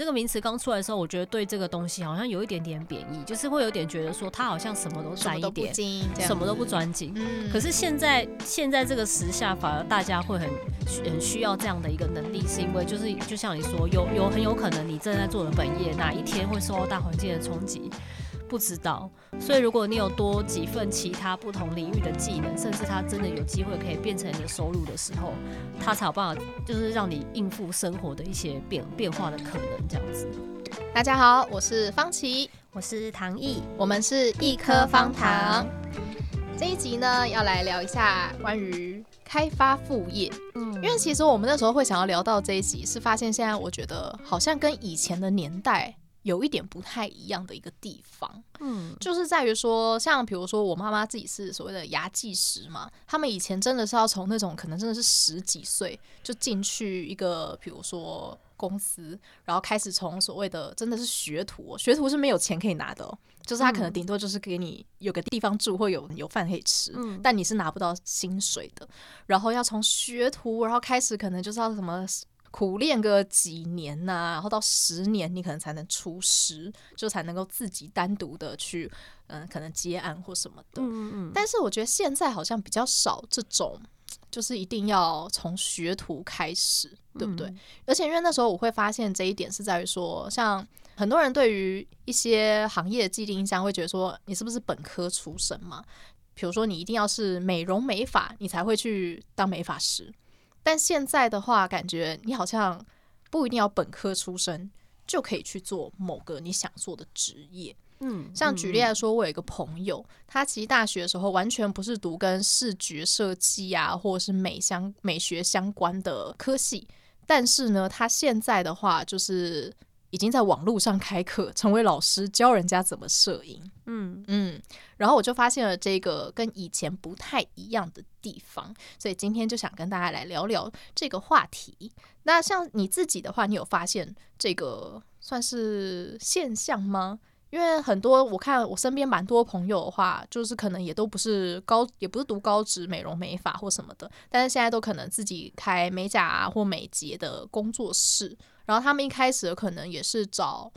这个名词刚出来的时候，我觉得对这个东西好像有一点点贬义，就是会有点觉得说他好像什么都沾一点，什么都不专精。嗯。可是现在现在这个时下，反而大家会很很需要这样的一个能力，是因为就是就像你说，有有很有可能你正在做的本业哪一天会受到大环境的冲击。不知道，所以如果你有多几份其他不同领域的技能，甚至它真的有机会可以变成你的收入的时候，它才有办法，就是让你应付生活的一些变变化的可能。这样子。大家好，我是方琦，我是唐毅，我们是一颗方糖。这一集呢，要来聊一下关于开发副业。嗯，因为其实我们那时候会想要聊到这一集，是发现现在我觉得好像跟以前的年代。有一点不太一样的一个地方，嗯，就是在于说，像比如说我妈妈自己是所谓的牙技师嘛，他们以前真的是要从那种可能真的是十几岁就进去一个，比如说公司，然后开始从所谓的真的是学徒，学徒是没有钱可以拿的，就是他可能顶多就是给你有个地方住或有有饭可以吃，嗯，但你是拿不到薪水的，然后要从学徒，然后开始可能就是要什么。苦练个几年呐、啊，然后到十年，你可能才能出师，就才能够自己单独的去，嗯、呃，可能接案或什么的。嗯嗯。但是我觉得现在好像比较少这种，就是一定要从学徒开始，对不对？嗯、而且因为那时候我会发现这一点是在于说，像很多人对于一些行业的既定印象会觉得说，你是不是本科出身嘛？比如说你一定要是美容美发，你才会去当美发师。但现在的话，感觉你好像不一定要本科出身就可以去做某个你想做的职业。嗯，像举例来说，我有一个朋友，他其实大学的时候完全不是读跟视觉设计啊，或者是美相美学相关的科系，但是呢，他现在的话就是。已经在网络上开课，成为老师教人家怎么摄影。嗯嗯，然后我就发现了这个跟以前不太一样的地方，所以今天就想跟大家来聊聊这个话题。那像你自己的话，你有发现这个算是现象吗？因为很多我看我身边蛮多朋友的话，就是可能也都不是高，也不是读高职美容美发或什么的，但是现在都可能自己开美甲啊或美睫的工作室。然后他们一开始可能也是找，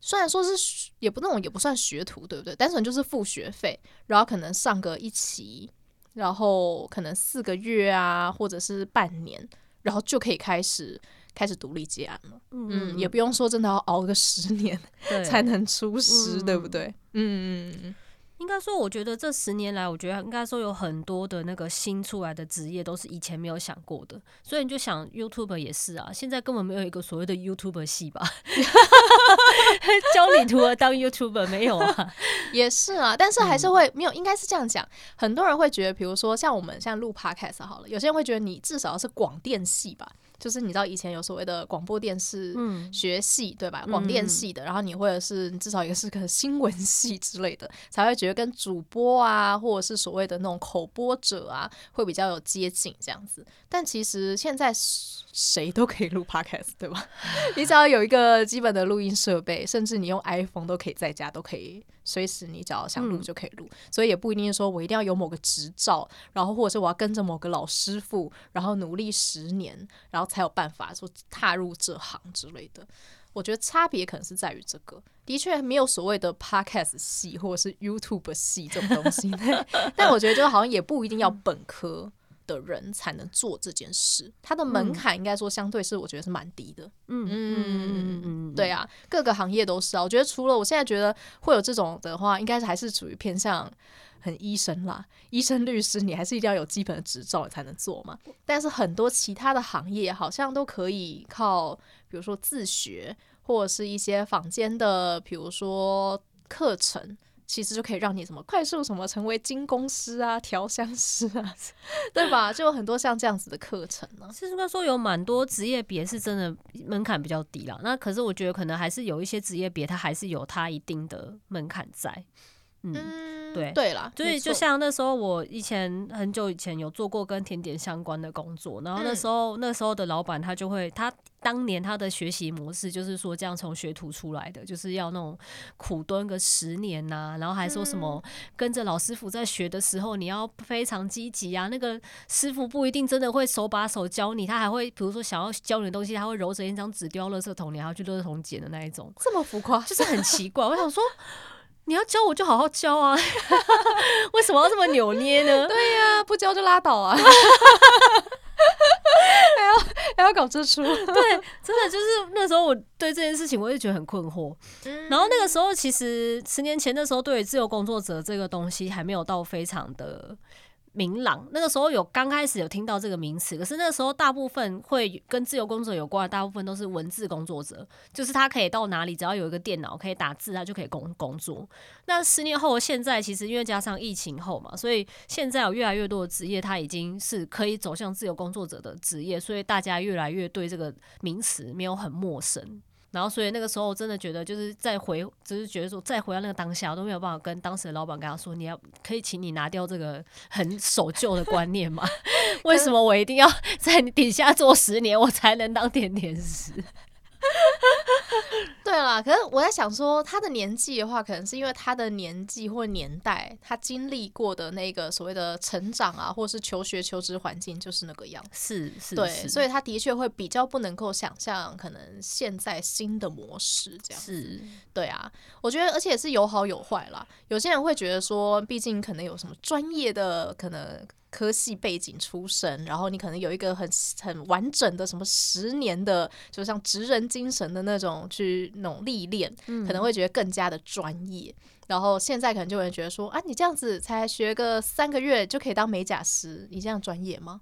虽然说是也不那种也不算学徒，对不对？单纯就是付学费，然后可能上个一期，然后可能四个月啊，或者是半年，然后就可以开始开始独立接案了。嗯，嗯，也不用说真的要熬个十年 才能出师，对，对不对？嗯嗯嗯。应该说，我觉得这十年来，我觉得应该说有很多的那个新出来的职业都是以前没有想过的。所以你就想，YouTuber 也是啊，现在根本没有一个所谓的 YouTuber 系吧？教你如何当 YouTuber 没有啊？也是啊，但是还是会没有，应该是这样讲。很多人会觉得，比如说像我们像录 Podcast 好了，有些人会觉得你至少是广电系吧。就是你知道以前有所谓的广播电视学系，嗯、对吧？广电系的，然后你或者是你至少也是个新闻系之类的，才会觉得跟主播啊，或者是所谓的那种口播者啊，会比较有接近这样子。但其实现在谁都可以录 podcast，对吧？你只要有一个基本的录音设备，甚至你用 iPhone 都可以在家都可以，随时你只要想录就可以录。嗯、所以也不一定说我一定要有某个执照，然后或者是我要跟着某个老师傅，然后努力十年，然后。才有办法说踏入这行之类的，我觉得差别可能是在于这个，的确没有所谓的 podcast 系或者是 YouTube 系这种东西，但我觉得就好像也不一定要本科的人才能做这件事，它的门槛应该说相对是我觉得是蛮低的。嗯嗯嗯嗯，对啊，各个行业都是啊，我觉得除了我现在觉得会有这种的话，应该是还是属于偏向。很医生啦，医生、律师，你还是一定要有基本的执照才能做嘛。但是很多其他的行业好像都可以靠，比如说自学，或者是一些坊间的，比如说课程，其实就可以让你什么快速什么成为金工师啊、调香师啊，对吧？就有很多像这样子的课程呢。其实应该说有蛮多职业别是真的门槛比较低了。那可是我觉得可能还是有一些职业别，它还是有它一定的门槛在。嗯，对对啦，所以就像那时候我以前很久以前有做过跟甜点相关的工作，然后那时候、嗯、那时候的老板他就会他。当年他的学习模式就是说，这样从学徒出来的，就是要那种苦蹲个十年呐、啊，然后还说什么跟着老师傅在学的时候，你要非常积极啊。那个师傅不一定真的会手把手教你，他还会比如说想要教你的东西，他会揉着一张纸丢垃圾桶，你还要去垃圾桶捡的那一种。这么浮夸，就是很奇怪。我想说，你要教我就好好教啊，为什么要这么扭捏呢？对呀、啊，不教就拉倒啊。还要还要搞这出，对，真的就是那时候我对这件事情我也觉得很困惑。然后那个时候其实十年前那时候，对于自由工作者这个东西还没有到非常的。明朗，那个时候有刚开始有听到这个名词，可是那个时候大部分会跟自由工作有关的，大部分都是文字工作者，就是他可以到哪里，只要有一个电脑可以打字，他就可以工工作。那十年后，现在其实因为加上疫情后嘛，所以现在有越来越多的职业，它已经是可以走向自由工作者的职业，所以大家越来越对这个名词没有很陌生。然后，所以那个时候我真的觉得，就是再回，只是觉得说，再回到那个当下，我都没有办法跟当时的老板跟他说，你要可以请你拿掉这个很守旧的观念吗？为什么我一定要 在你底下做十年，我才能当甜点师？对啦，可是我在想说，他的年纪的话，可能是因为他的年纪或年代，他经历过的那个所谓的成长啊，或是求学求职环境就是那个样子，是是，对，所以他的确会比较不能够想象，可能现在新的模式这样子，是，对啊，我觉得，而且是有好有坏啦。有些人会觉得说，毕竟可能有什么专业的可能。科系背景出身，然后你可能有一个很很完整的什么十年的，就像职人精神的那种去那种历练，可能会觉得更加的专业。然后现在可能就会觉得说，啊，你这样子才学个三个月就可以当美甲师，你这样专业吗？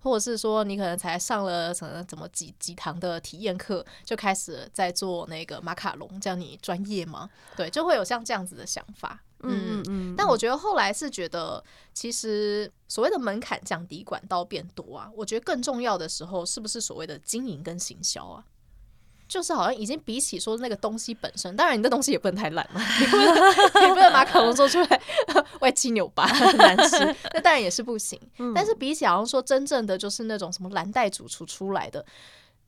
或者是说你可能才上了什么怎么几几堂的体验课，就开始在做那个马卡龙，这样你专业吗？对，就会有像这样子的想法。嗯嗯嗯，但我觉得后来是觉得，其实所谓的门槛降低，管道变多啊。我觉得更重要的时候，是不是所谓的经营跟行销啊？就是好像已经比起说那个东西本身，当然你的东西也不能太烂嘛，你不能你不能把卡龙做出来歪七扭八很难吃，那当然也是不行。但是比起好像说真正的就是那种什么蓝带主厨出来的。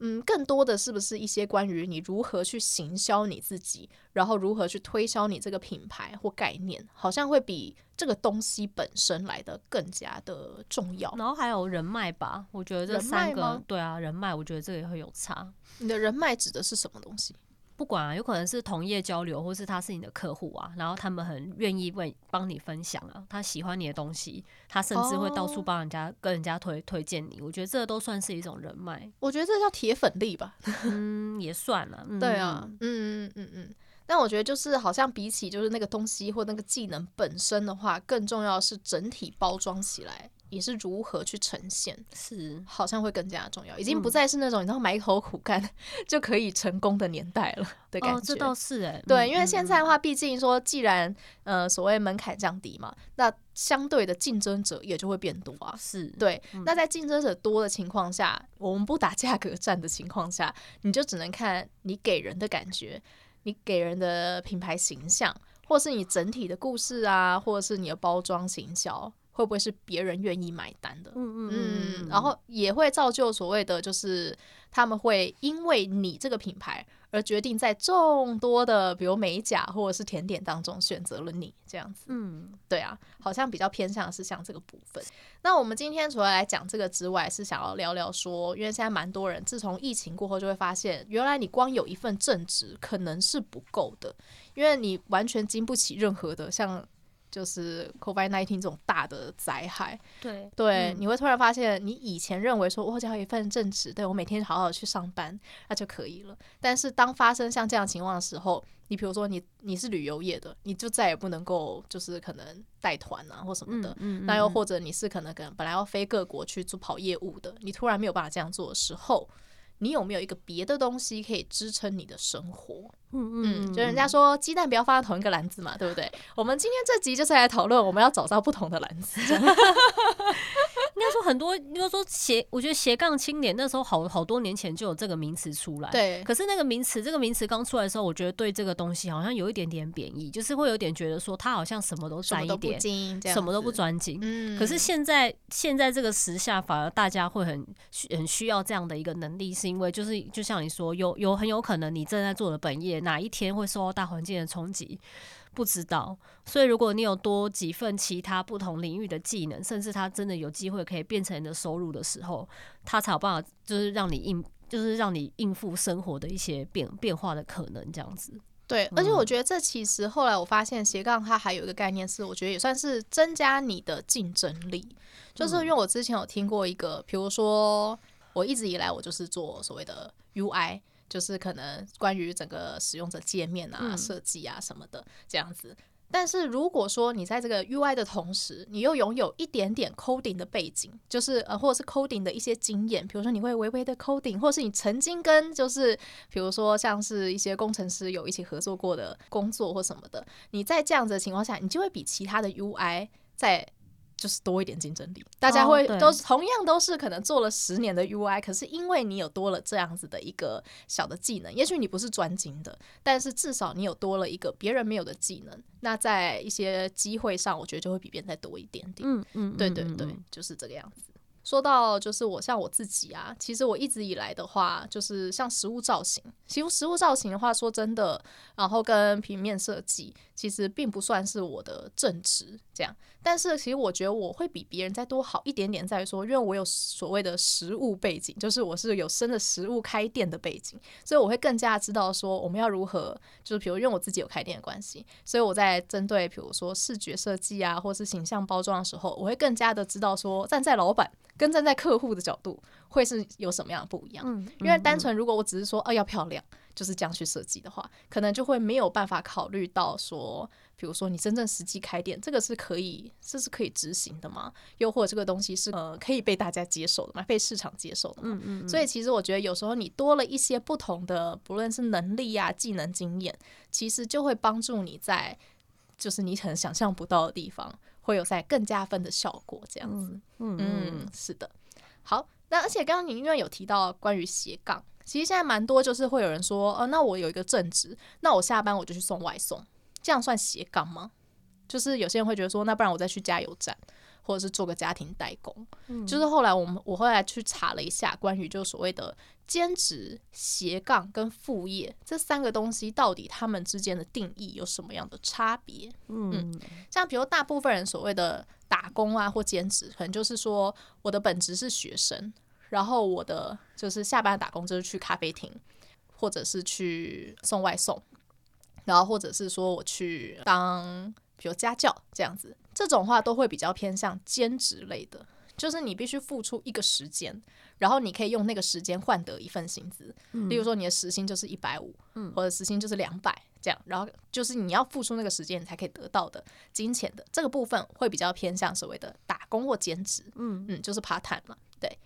嗯，更多的是不是一些关于你如何去行销你自己，然后如何去推销你这个品牌或概念，好像会比这个东西本身来的更加的重要。然后还有人脉吧，我觉得这三个，对啊，人脉，我觉得这个也会有差。你的人脉指的是什么东西？不管啊，有可能是同业交流，或是他是你的客户啊，然后他们很愿意为帮你分享啊，他喜欢你的东西，他甚至会到处帮人家、哦、跟人家推推荐你。我觉得这都算是一种人脉。我觉得这叫铁粉力吧，嗯，也算了。嗯、对啊，嗯嗯嗯嗯。但我觉得就是好像比起就是那个东西或那个技能本身的话，更重要的是整体包装起来。也是如何去呈现，是好像会更加重要，已经不再是那种你知道埋头苦干 就可以成功的年代了的感觉。哦，这倒是哎，对，因为现在的话，毕竟说，既然呃所谓门槛降低嘛，那相对的竞争者也就会变多啊。是对，那在竞争者多的情况下，我们不打价格战的情况下，你就只能看你给人的感觉，你给人的品牌形象，或是你整体的故事啊，或者是你的包装行销。会不会是别人愿意买单的？嗯嗯嗯，然后也会造就所谓的，就是他们会因为你这个品牌而决定在众多的，比如美甲或者是甜点当中选择了你这样子。嗯，对啊，好像比较偏向的是像这个部分。那我们今天除了来讲这个之外，是想要聊聊说，因为现在蛮多人自从疫情过后就会发现，原来你光有一份正职可能是不够的，因为你完全经不起任何的像。就是 COVID-19 这种大的灾害，对对，嗯、你会突然发现，你以前认为说我只要一份正职，对我每天好好去上班，那就可以了。但是当发生像这样情况的时候，你比如说你你是旅游业的，你就再也不能够就是可能带团啊或什么的，嗯嗯嗯、那又或者你是可能可能本来要飞各国去做跑业务的，你突然没有办法这样做的时候。你有没有一个别的东西可以支撑你的生活？嗯嗯，就人家说鸡蛋不要放在同一个篮子嘛，对不对？我们今天这集就是来讨论我们要找到不同的篮子。应该说很多，应该说斜，我觉得斜杠青年那时候好好多年前就有这个名词出来。对。可是那个名词，这个名词刚出来的时候，我觉得对这个东西好像有一点点贬义，就是会有点觉得说他好像什么都沾一点，什么都不专精。嗯。可是现在现在这个时下，反而大家会很很需要这样的一个能力，是因为就是就像你说，有有很有可能你正在做的本业哪一天会受到大环境的冲击。不知道，所以如果你有多几份其他不同领域的技能，甚至他真的有机会可以变成你的收入的时候，他才有办法，就是让你应，就是让你应付生活的一些变变化的可能，这样子。对，而且我觉得这其实后来我发现斜杠它还有一个概念是，我觉得也算是增加你的竞争力。就是因为我之前有听过一个，比如说我一直以来我就是做所谓的 UI。就是可能关于整个使用者界面啊、设计啊什么的这样子。但是如果说你在这个 UI 的同时，你又拥有一点点 coding 的背景，就是呃或者是 coding 的一些经验，比如说你会微微的 coding，或是你曾经跟就是比如说像是一些工程师有一起合作过的工作或什么的，你在这样子的情况下，你就会比其他的 UI 在。就是多一点竞争力，大家会都同样都是可能做了十年的 UI，可是因为你有多了这样子的一个小的技能，也许你不是专精的，但是至少你有多了一个别人没有的技能，那在一些机会上，我觉得就会比别人再多一点点。嗯嗯，对对对，就是这个样子。说到就是我像我自己啊，其实我一直以来的话，就是像实物造型，其实实物造型的话，说真的，然后跟平面设计，其实并不算是我的正职这样。但是其实我觉得我会比别人再多好一点点，在于说，因为我有所谓的实物背景，就是我是有生的实物开店的背景，所以我会更加知道说我们要如何，就是比如因为我自己有开店的关系，所以我在针对比如说视觉设计啊，或是形象包装的时候，我会更加的知道说站在老板。跟站在客户的角度，会是有什么样的不一样？嗯，因为单纯如果我只是说，哦，要漂亮，就是这样去设计的话，可能就会没有办法考虑到说，比如说你真正实际开店，这个是可以，这是可以执行的吗？又或者这个东西是呃可以被大家接受的吗？被市场接受的吗？嗯嗯。所以其实我觉得有时候你多了一些不同的，不论是能力呀、技能、经验，其实就会帮助你在，就是你可能想象不到的地方。会有在更加分的效果，这样子，嗯，嗯，是的，好，那而且刚刚你因为有提到关于斜杠，其实现在蛮多就是会有人说，呃，那我有一个正职，那我下班我就去送外送，这样算斜杠吗？就是有些人会觉得说，那不然我再去加油站。或者是做个家庭代工，嗯，就是后来我们我后来去查了一下，关于就所谓的兼职、斜杠跟副业这三个东西，到底他们之间的定义有什么样的差别？嗯，嗯，像比如大部分人所谓的打工啊或兼职，可能就是说我的本职是学生，然后我的就是下班打工就是去咖啡厅，或者是去送外送，然后或者是说我去当比如家教这样子。这种话都会比较偏向兼职类的，就是你必须付出一个时间，然后你可以用那个时间换得一份薪资。嗯、例如说你的时薪就是一百五，或者时薪就是两百这样，然后就是你要付出那个时间，你才可以得到的金钱的这个部分会比较偏向所谓的打工或兼职。嗯嗯，就是 part time 嘛，对。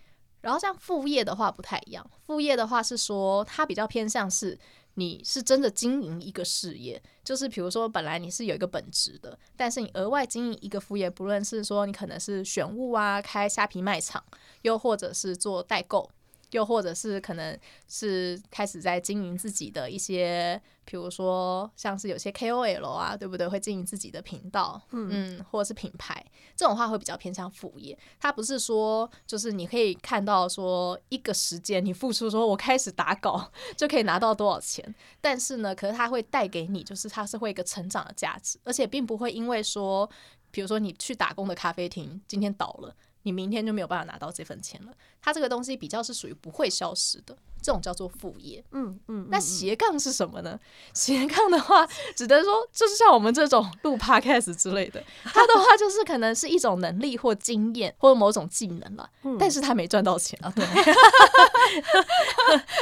然后像副业的话不太一样，副业的话是说它比较偏向是。你是真的经营一个事业，就是比如说本来你是有一个本职的，但是你额外经营一个副业，不论是说你可能是选物啊，开虾皮卖场，又或者是做代购。又或者是可能是开始在经营自己的一些，比如说像是有些 KOL 啊，对不对？会经营自己的频道，嗯，嗯，或者是品牌，这种话会比较偏向副业。它不是说就是你可以看到说一个时间你付出说我开始打稿就可以拿到多少钱，但是呢，可是它会带给你就是它是会一个成长的价值，而且并不会因为说，比如说你去打工的咖啡厅今天倒了。你明天就没有办法拿到这份钱了。它这个东西比较是属于不会消失的，这种叫做副业。嗯嗯，嗯。那斜杠是什么呢？斜杠的话，只能说就是像我们这种录 podcast 之类的，它的话就是可能是一种能力或经验或者某种技能了。嗯。但是他没赚到钱啊。对。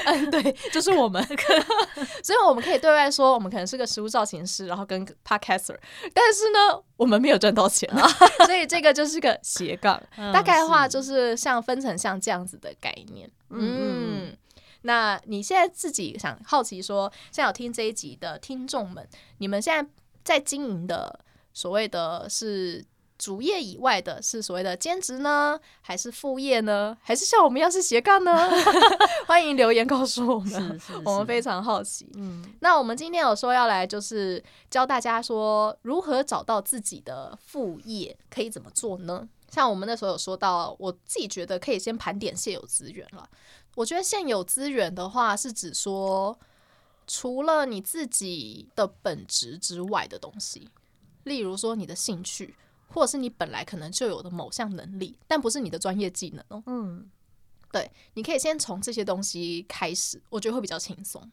嗯，对，就是我们。所以我们可以对外说，我们可能是个食物造型师，然后跟 podcaster，但是呢，我们没有赚到钱啊。所以这个就是个斜杠。大概的话就是像分成像这样子的概念，嗯，嗯，那你现在自己想好奇说，现在有听这一集的听众们，你们现在在经营的所谓的是主业以外的是所谓的兼职呢，还是副业呢，还是像我们一样是斜杠呢？欢迎留言告诉我们，是是是 我们非常好奇。嗯，那我们今天有说要来就是教大家说如何找到自己的副业，可以怎么做呢？像我们那时候有说到，我自己觉得可以先盘点现有资源了。我觉得现有资源的话，是指说除了你自己的本职之外的东西，例如说你的兴趣，或者是你本来可能就有的某项能力，但不是你的专业技能哦。嗯，对，你可以先从这些东西开始，我觉得会比较轻松。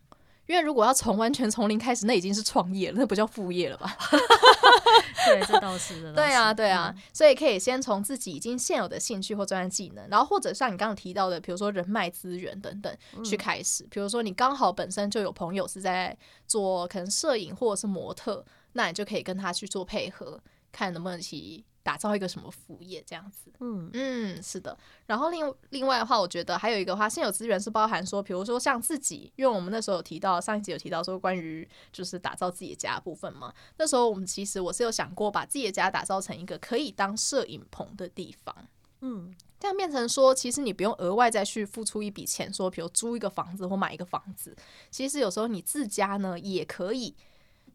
因为如果要从完全从零开始，那已经是创业了，那不叫副业了吧？对，这倒是的。对啊，对啊，嗯、所以可以先从自己已经现有的兴趣或专业技能，然后或者像你刚刚提到的，比如说人脉资源等等去开始。嗯、比如说你刚好本身就有朋友是在做可能摄影或者是模特，那你就可以跟他去做配合，看能不能一起。打造一个什么副业这样子，嗯嗯，是的。然后另另外的话，我觉得还有一个话，现有资源是包含说，比如说像自己，因为我们那时候有提到上一集有提到说关于就是打造自己的家的部分嘛。那时候我们其实我是有想过把自己的家打造成一个可以当摄影棚的地方，嗯，这样变成说，其实你不用额外再去付出一笔钱，说比如租一个房子或买一个房子，其实有时候你自家呢也可以。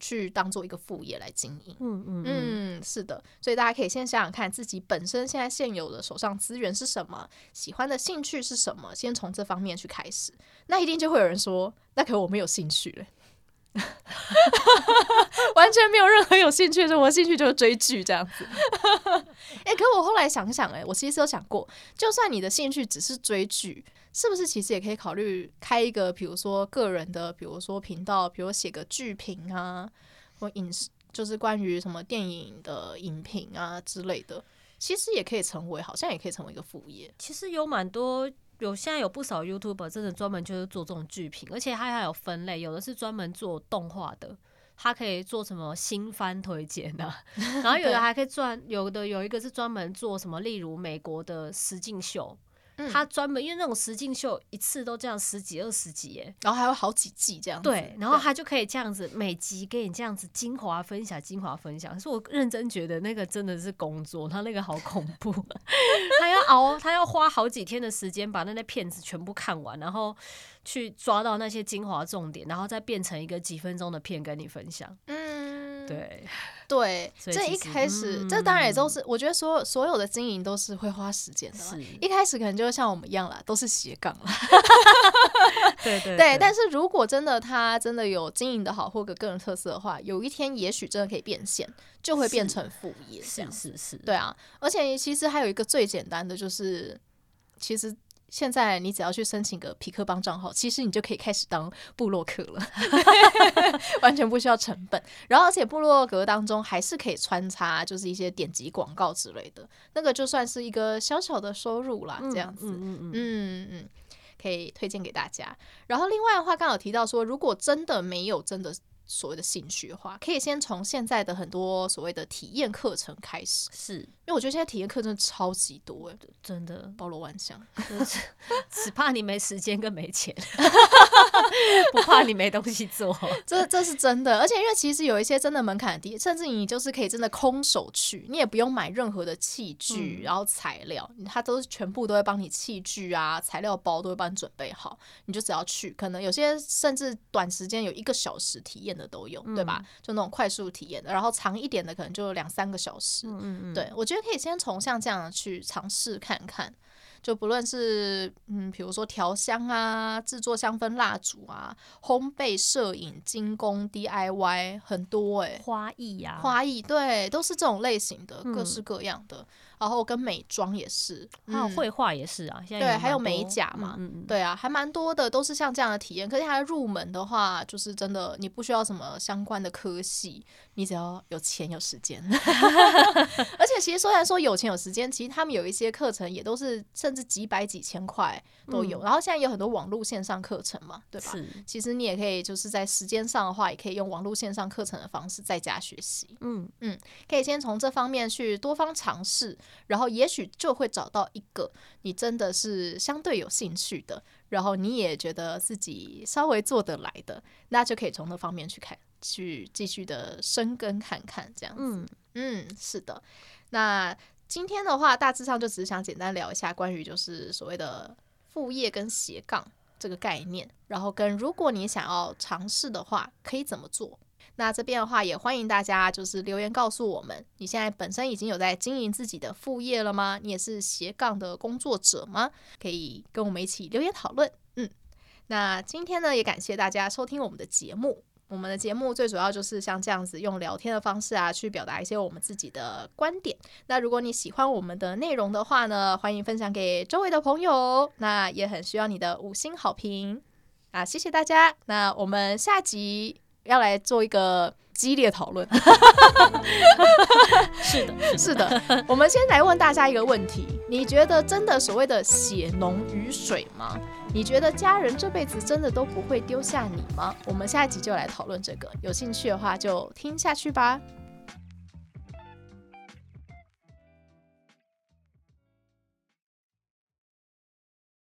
去当做一个副业来经营，嗯嗯嗯，是的，所以大家可以先想想看自己本身现在现有的手上资源是什么，喜欢的兴趣是什么，先从这方面去开始。那一定就会有人说，那可我没有兴趣了，完全没有任何有兴趣的，我兴趣就是追剧这样子。哎、欸，可我后来想想、欸，哎，我其实有想过，就算你的兴趣只是追剧。是不是其实也可以考虑开一个，比如说个人的，比如说频道，比如写个剧评啊，或影视，就是关于什么电影的影评啊之类的，其实也可以成为，好像也可以成为一个副业。其实有蛮多，有现在有不少 YouTuber 真的专门就是做这种剧评，而且它还有分类，有的是专门做动画的，它可以做什么新番推荐的，然后有的还可以赚，有的有一个是专门做什么，例如美国的实境秀。他专门因为那种实境秀一次都这样十几二十集耶，然后还有好几季这样子。对，然后他就可以这样子每集给你这样子精华分享，精华分享。可是我认真觉得那个真的是工作，他那个好恐怖，他要熬，他要花好几天的时间把那些片子全部看完，然后去抓到那些精华重点，然后再变成一个几分钟的片跟你分享。嗯，对。对，这一开始，嗯、这当然也都是，我觉得所有所有的经营都是会花时间的。是一开始可能就像我们一样啦，都是斜杠啦。对对。但是如果真的他真的有经营的好，或者个人特色的话，有一天也许真的可以变现，就会变成副业。这样是是是，是。对啊，而且其实还有一个最简单的就是，其实。现在你只要去申请个皮克邦账号，其实你就可以开始当部落客了，完全不需要成本。然后，而且部落格当中还是可以穿插，就是一些点击广告之类的，那个就算是一个小小的收入啦，这样子。嗯嗯嗯嗯嗯，可以推荐给大家。然后另外的话，刚好提到说，如果真的没有真的。所谓的兴趣的话，可以先从现在的很多所谓的体验课程开始，是因为我觉得现在体验课真的超级多哎，真的包罗万象，只怕你没时间跟没钱，不怕你没东西做，这这是真的。而且因为其实有一些真的门槛低，甚至你就是可以真的空手去，你也不用买任何的器具，嗯、然后材料，它都是全部都会帮你器具啊、材料包都会帮你准备好，你就只要去。可能有些甚至短时间有一个小时体验的。都有，对吧？就那种快速体验的，然后长一点的可能就两三个小时。嗯嗯，对，我觉得可以先从像这样去尝试看看。就不论是嗯，比如说调香啊、制作香氛蜡烛啊、烘焙、摄影、精工、DIY，很多哎、欸，花艺呀、啊，花艺，对，都是这种类型的，各式各样的。嗯然后跟美妆也是，还有绘画也是啊。嗯、现在对，还有美甲嘛，嗯嗯对啊，还蛮多的，都是像这样的体验。可是它入门的话，就是真的你不需要什么相关的科系，你只要有钱有时间。而且其实虽然说有钱有时间，其实他们有一些课程也都是甚至几百几千块都有。嗯、然后现在有很多网络线上课程嘛，对吧？其实你也可以就是在时间上的话，也可以用网络线上课程的方式在家学习。嗯嗯，可以先从这方面去多方尝试。然后也许就会找到一个你真的是相对有兴趣的，然后你也觉得自己稍微做得来的，那就可以从那方面去看，去继续的深耕看看这样子。嗯，嗯，是的。那今天的话，大致上就只是想简单聊一下关于就是所谓的副业跟斜杠这个概念，然后跟如果你想要尝试的话，可以怎么做。那这边的话，也欢迎大家就是留言告诉我们，你现在本身已经有在经营自己的副业了吗？你也是斜杠的工作者吗？可以跟我们一起留言讨论。嗯，那今天呢，也感谢大家收听我们的节目。我们的节目最主要就是像这样子用聊天的方式啊，去表达一些我们自己的观点。那如果你喜欢我们的内容的话呢，欢迎分享给周围的朋友。那也很需要你的五星好评啊，谢谢大家。那我们下集。要来做一个激烈讨论，是的，是的。我们先来问大家一个问题：你觉得真的所谓的血浓于水吗？你觉得家人这辈子真的都不会丢下你吗？我们下一集就来讨论这个，有兴趣的话就听下去吧。